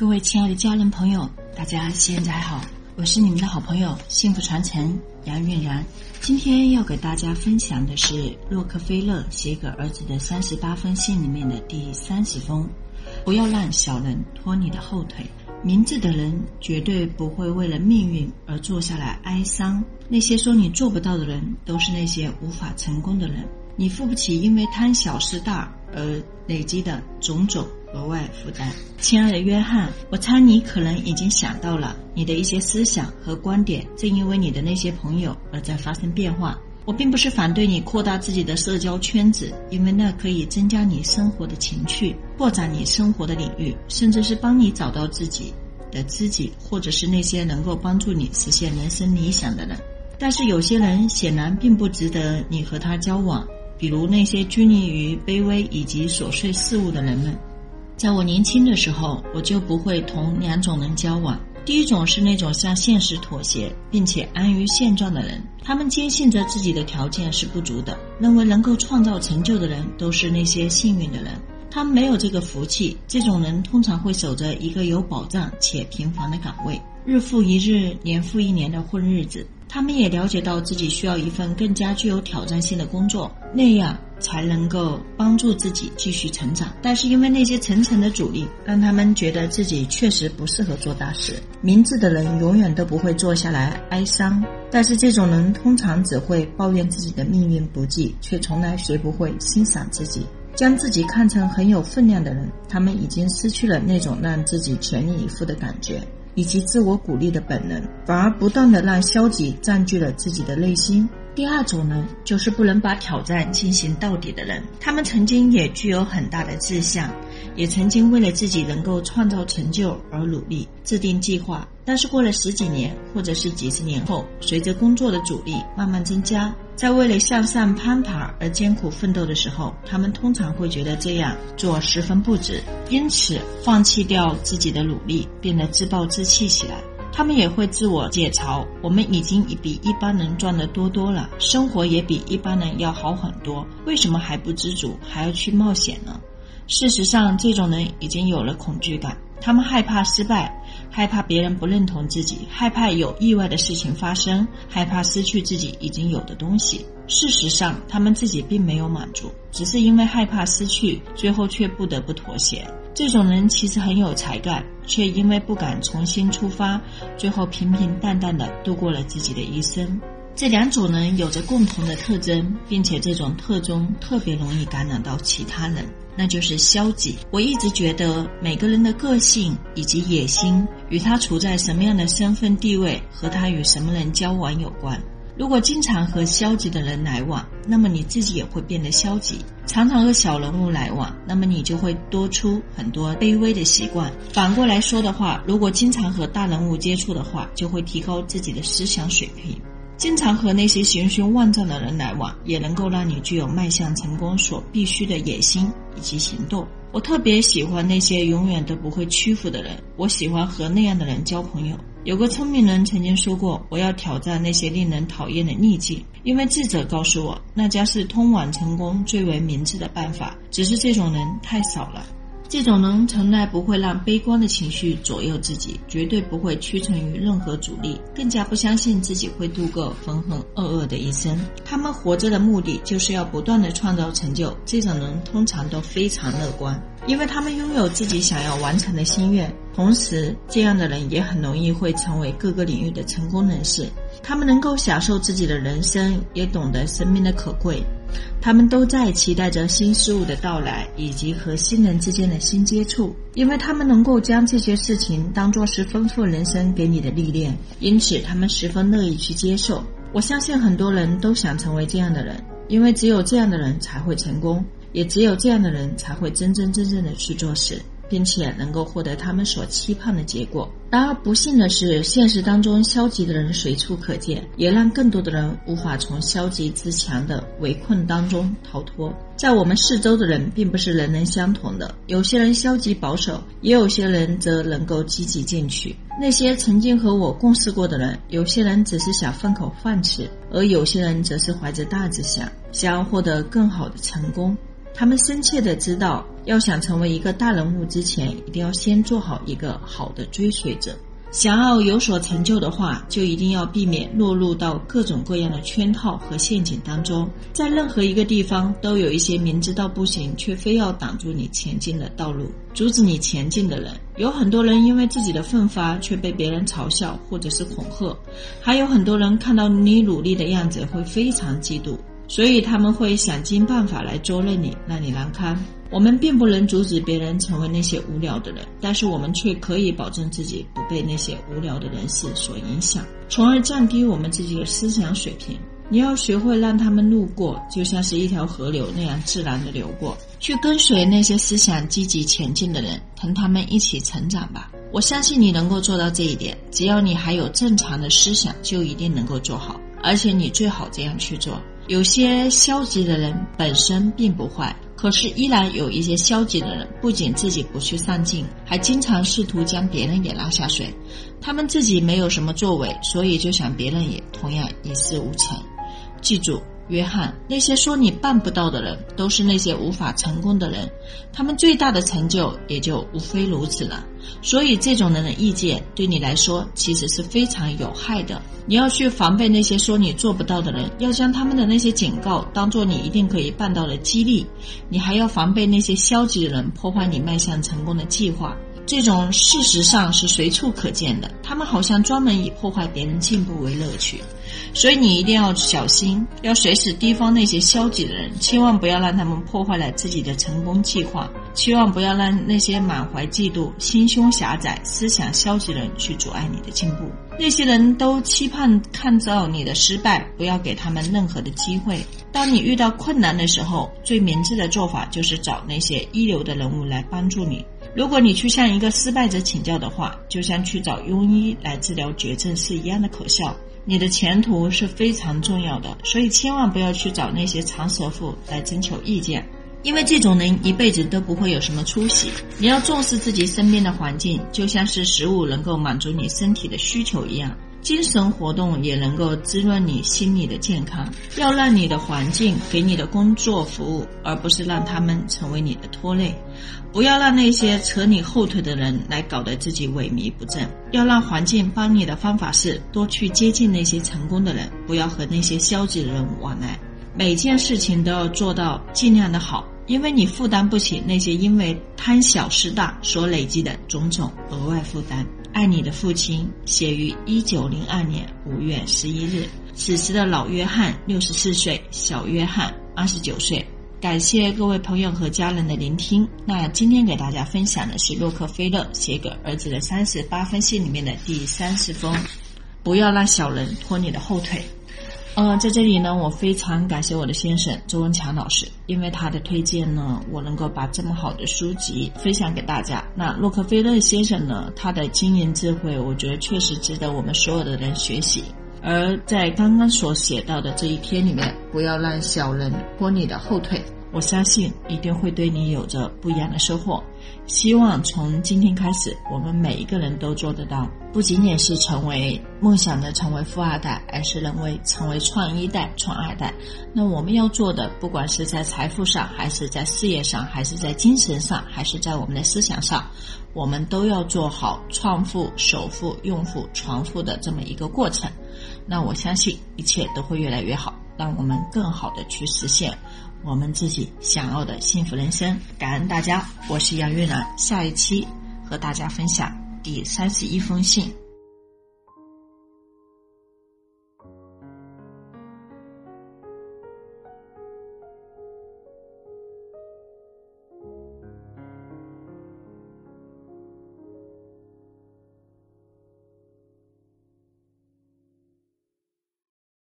各位亲爱的家人朋友，大家现在好，我是你们的好朋友幸福传承杨韵然。今天要给大家分享的是洛克菲勒写给儿子的三十八封信里面的第三十封：不要让小人拖你的后腿。明智的人绝对不会为了命运而坐下来哀伤。那些说你做不到的人，都是那些无法成功的人。你付不起因为贪小失大而累积的种种额外负担。亲爱的约翰，我猜你可能已经想到了，你的一些思想和观点正因为你的那些朋友而在发生变化。我并不是反对你扩大自己的社交圈子，因为那可以增加你生活的情趣，扩展你生活的领域，甚至是帮你找到自己的知己，或者是那些能够帮助你实现人生理想的人。但是有些人显然并不值得你和他交往，比如那些拘泥于卑微以及琐碎事物的人们。在我年轻的时候，我就不会同两种人交往。第一种是那种向现实妥协并且安于现状的人，他们坚信着自己的条件是不足的，认为能够创造成就的人都是那些幸运的人。他们没有这个福气，这种人通常会守着一个有保障且平凡的岗位，日复一日、年复一年的混日子。他们也了解到自己需要一份更加具有挑战性的工作，那样才能够帮助自己继续成长。但是因为那些层层的阻力，让他们觉得自己确实不适合做大事。明智的人永远都不会坐下来哀伤，但是这种人通常只会抱怨自己的命运不济，却从来学不会欣赏自己，将自己看成很有分量的人。他们已经失去了那种让自己全力以赴的感觉。以及自我鼓励的本能，反而不断的让消极占据了自己的内心。第二种呢，就是不能把挑战进行到底的人。他们曾经也具有很大的志向，也曾经为了自己能够创造成就而努力，制定计划。但是过了十几年，或者是几十年后，随着工作的阻力慢慢增加。在为了向上攀爬而艰苦奋斗的时候，他们通常会觉得这样做十分不值，因此放弃掉自己的努力，变得自暴自弃起来。他们也会自我解嘲：“我们已经比一般人赚得多多了，生活也比一般人要好很多，为什么还不知足，还要去冒险呢？”事实上，这种人已经有了恐惧感。他们害怕失败，害怕别人不认同自己，害怕有意外的事情发生，害怕失去自己已经有的东西。事实上，他们自己并没有满足，只是因为害怕失去，最后却不得不妥协。这种人其实很有才干，却因为不敢重新出发，最后平平淡淡的度过了自己的一生。这两种人有着共同的特征，并且这种特征特别容易感染到其他人。那就是消极。我一直觉得每个人的个性以及野心与他处在什么样的身份地位和他与什么人交往有关。如果经常和消极的人来往，那么你自己也会变得消极；常常和小人物来往，那么你就会多出很多卑微的习惯。反过来说的话，如果经常和大人物接触的话，就会提高自己的思想水平。经常和那些雄心万丈的人来往，也能够让你具有迈向成功所必须的野心以及行动。我特别喜欢那些永远都不会屈服的人，我喜欢和那样的人交朋友。有个聪明人曾经说过：“我要挑战那些令人讨厌的逆境，因为智者告诉我，那将是通往成功最为明智的办法。只是这种人太少了。”这种人从来不会让悲观的情绪左右自己，绝对不会屈从于任何阻力，更加不相信自己会度过浑浑噩噩的一生。他们活着的目的就是要不断的创造成就。这种人通常都非常乐观，因为他们拥有自己想要完成的心愿。同时，这样的人也很容易会成为各个领域的成功人士。他们能够享受自己的人生，也懂得生命的可贵。他们都在期待着新事物的到来，以及和新人之间的新接触，因为他们能够将这些事情当作是丰富人生给你的历练，因此他们十分乐意去接受。我相信很多人都想成为这样的人，因为只有这样的人才会成功，也只有这样的人才会真真正正的去做事。并且能够获得他们所期盼的结果。然而不幸的是，现实当中消极的人随处可见，也让更多的人无法从消极自强的围困当中逃脱。在我们四周的人，并不是人人相同的，有些人消极保守，也有些人则能够积极进取。那些曾经和我共事过的人，有些人只是想混口饭吃，而有些人则是怀着大志向，想要获得更好的成功。他们深切的知道，要想成为一个大人物之前，一定要先做好一个好的追随者。想要有所成就的话，就一定要避免落入到各种各样的圈套和陷阱当中。在任何一个地方，都有一些明知道不行却非要挡住你前进的道路，阻止你前进的人。有很多人因为自己的奋发却被别人嘲笑或者是恐吓，还有很多人看到你努力的样子会非常嫉妒，所以他们会想尽办法来捉弄你，让你难堪。我们并不能阻止别人成为那些无聊的人，但是我们却可以保证自己不被那些无聊的人士所影响，从而降低我们自己的思想水平。你要学会让他们路过，就像是一条河流那样自然的流过，去跟随那些思想积极前进的人，同他们一起成长吧。我相信你能够做到这一点，只要你还有正常的思想，就一定能够做好，而且你最好这样去做。有些消极的人本身并不坏。可是，依然有一些消极的人，不仅自己不去上进，还经常试图将别人也拉下水。他们自己没有什么作为，所以就想别人也同样一事无成。记住。约翰，那些说你办不到的人，都是那些无法成功的人，他们最大的成就也就无非如此了。所以，这种人的意见对你来说其实是非常有害的。你要去防备那些说你做不到的人，要将他们的那些警告当做你一定可以办到的激励。你还要防备那些消极的人破坏你迈向成功的计划。这种事实上是随处可见的，他们好像专门以破坏别人进步为乐趣，所以你一定要小心，要随时提防那些消极的人，千万不要让他们破坏了自己的成功计划，千万不要让那些满怀嫉妒、心胸狭窄、思想消极的人去阻碍你的进步。那些人都期盼看到你的失败，不要给他们任何的机会。当你遇到困难的时候，最明智的做法就是找那些一流的人物来帮助你。如果你去向一个失败者请教的话，就像去找庸医来治疗绝症是一样的可笑。你的前途是非常重要的，所以千万不要去找那些长舌妇来征求意见，因为这种人一辈子都不会有什么出息。你要重视自己身边的环境，就像是食物能够满足你身体的需求一样。精神活动也能够滋润你心理的健康。要让你的环境给你的工作服务，而不是让他们成为你的拖累。不要让那些扯你后腿的人来搞得自己萎靡不振。要让环境帮你的方法是多去接近那些成功的人，不要和那些消极的人往来。每件事情都要做到尽量的好，因为你负担不起那些因为贪小失大所累积的种种额外负担。爱你的父亲，写于一九零二年五月十一日。此时的老约翰六十四岁，小约翰二十九岁。感谢各位朋友和家人的聆听。那今天给大家分享的是洛克菲勒写给儿子的三十八封信里面的第三十封：不要让小人拖你的后腿。呃，在这里呢，我非常感谢我的先生周文强老师，因为他的推荐呢，我能够把这么好的书籍分享给大家。那洛克菲勒先生呢，他的经营智慧，我觉得确实值得我们所有的人学习。而在刚刚所写到的这一篇里面，不要让小人拖你的后腿。我相信一定会对你有着不一样的收获。希望从今天开始，我们每一个人都做得到，不仅仅是成为梦想的成为富二代，而是能为成为创一代、创二代。那我们要做的，不管是在财富上，还是在事业上，还是在精神上，还是在我们的思想上，我们都要做好创富、首富、用富、传富的这么一个过程。那我相信一切都会越来越好，让我们更好的去实现。我们自己想要的幸福人生，感恩大家，我是杨玉兰，下一期和大家分享第三十一封信。